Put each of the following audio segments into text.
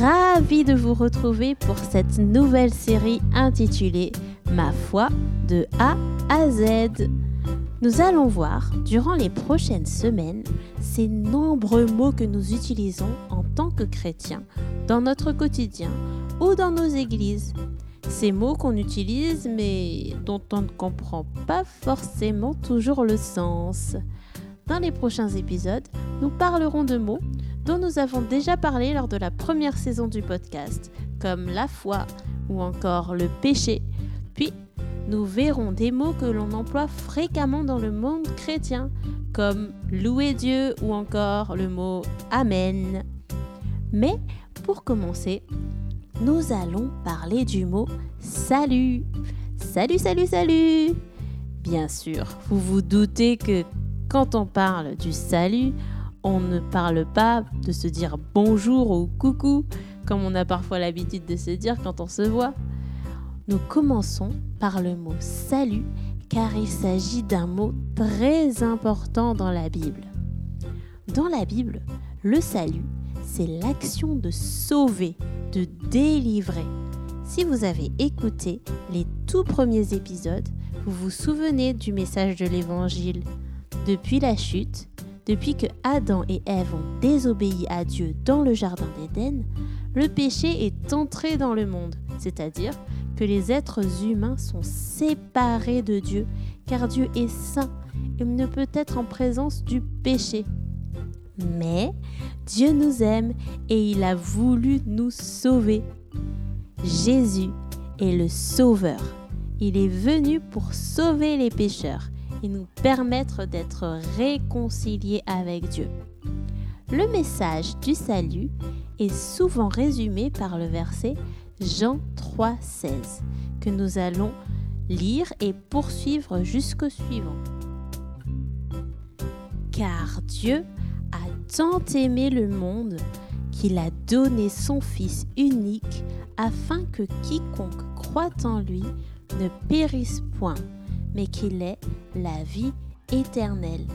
ravie de vous retrouver pour cette nouvelle série intitulée Ma foi de A à Z. Nous allons voir, durant les prochaines semaines, ces nombreux mots que nous utilisons en tant que chrétiens dans notre quotidien ou dans nos églises. Ces mots qu'on utilise mais dont on ne comprend pas forcément toujours le sens. Dans les prochains épisodes, nous parlerons de mots dont nous avons déjà parlé lors de la première saison du podcast, comme la foi ou encore le péché. Puis, nous verrons des mots que l'on emploie fréquemment dans le monde chrétien, comme louer Dieu ou encore le mot Amen. Mais pour commencer, nous allons parler du mot salut. Salut, salut, salut Bien sûr, vous vous doutez que quand on parle du salut, on ne parle pas de se dire bonjour ou coucou, comme on a parfois l'habitude de se dire quand on se voit. Nous commençons par le mot salut, car il s'agit d'un mot très important dans la Bible. Dans la Bible, le salut, c'est l'action de sauver, de délivrer. Si vous avez écouté les tout premiers épisodes, vous vous souvenez du message de l'Évangile. Depuis la chute, depuis que Adam et Ève ont désobéi à Dieu dans le Jardin d'Éden, le péché est entré dans le monde, c'est-à-dire que les êtres humains sont séparés de Dieu, car Dieu est saint, il ne peut être en présence du péché. Mais Dieu nous aime et il a voulu nous sauver. Jésus est le Sauveur. Il est venu pour sauver les pécheurs et nous permettre d'être réconciliés avec Dieu. Le message du salut est souvent résumé par le verset Jean 3,16 que nous allons lire et poursuivre jusqu'au suivant. Car Dieu a tant aimé le monde qu'il a donné son Fils unique afin que quiconque croit en lui ne périsse point, mais qu'il ait la vie éternelle.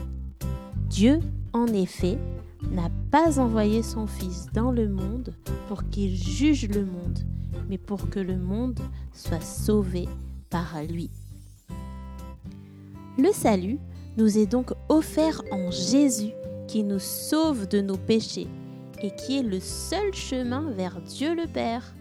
Dieu, en effet, n'a pas envoyé son Fils dans le monde pour qu'il juge le monde, mais pour que le monde soit sauvé par lui. Le salut nous est donc offert en Jésus qui nous sauve de nos péchés et qui est le seul chemin vers Dieu le Père.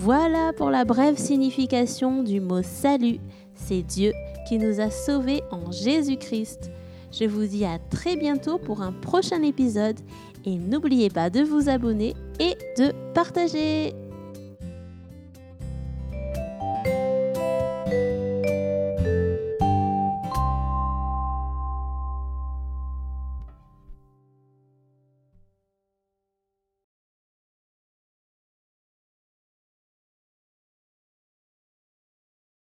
Voilà pour la brève signification du mot salut. C'est Dieu qui nous a sauvés en Jésus-Christ. Je vous dis à très bientôt pour un prochain épisode et n'oubliez pas de vous abonner et de partager.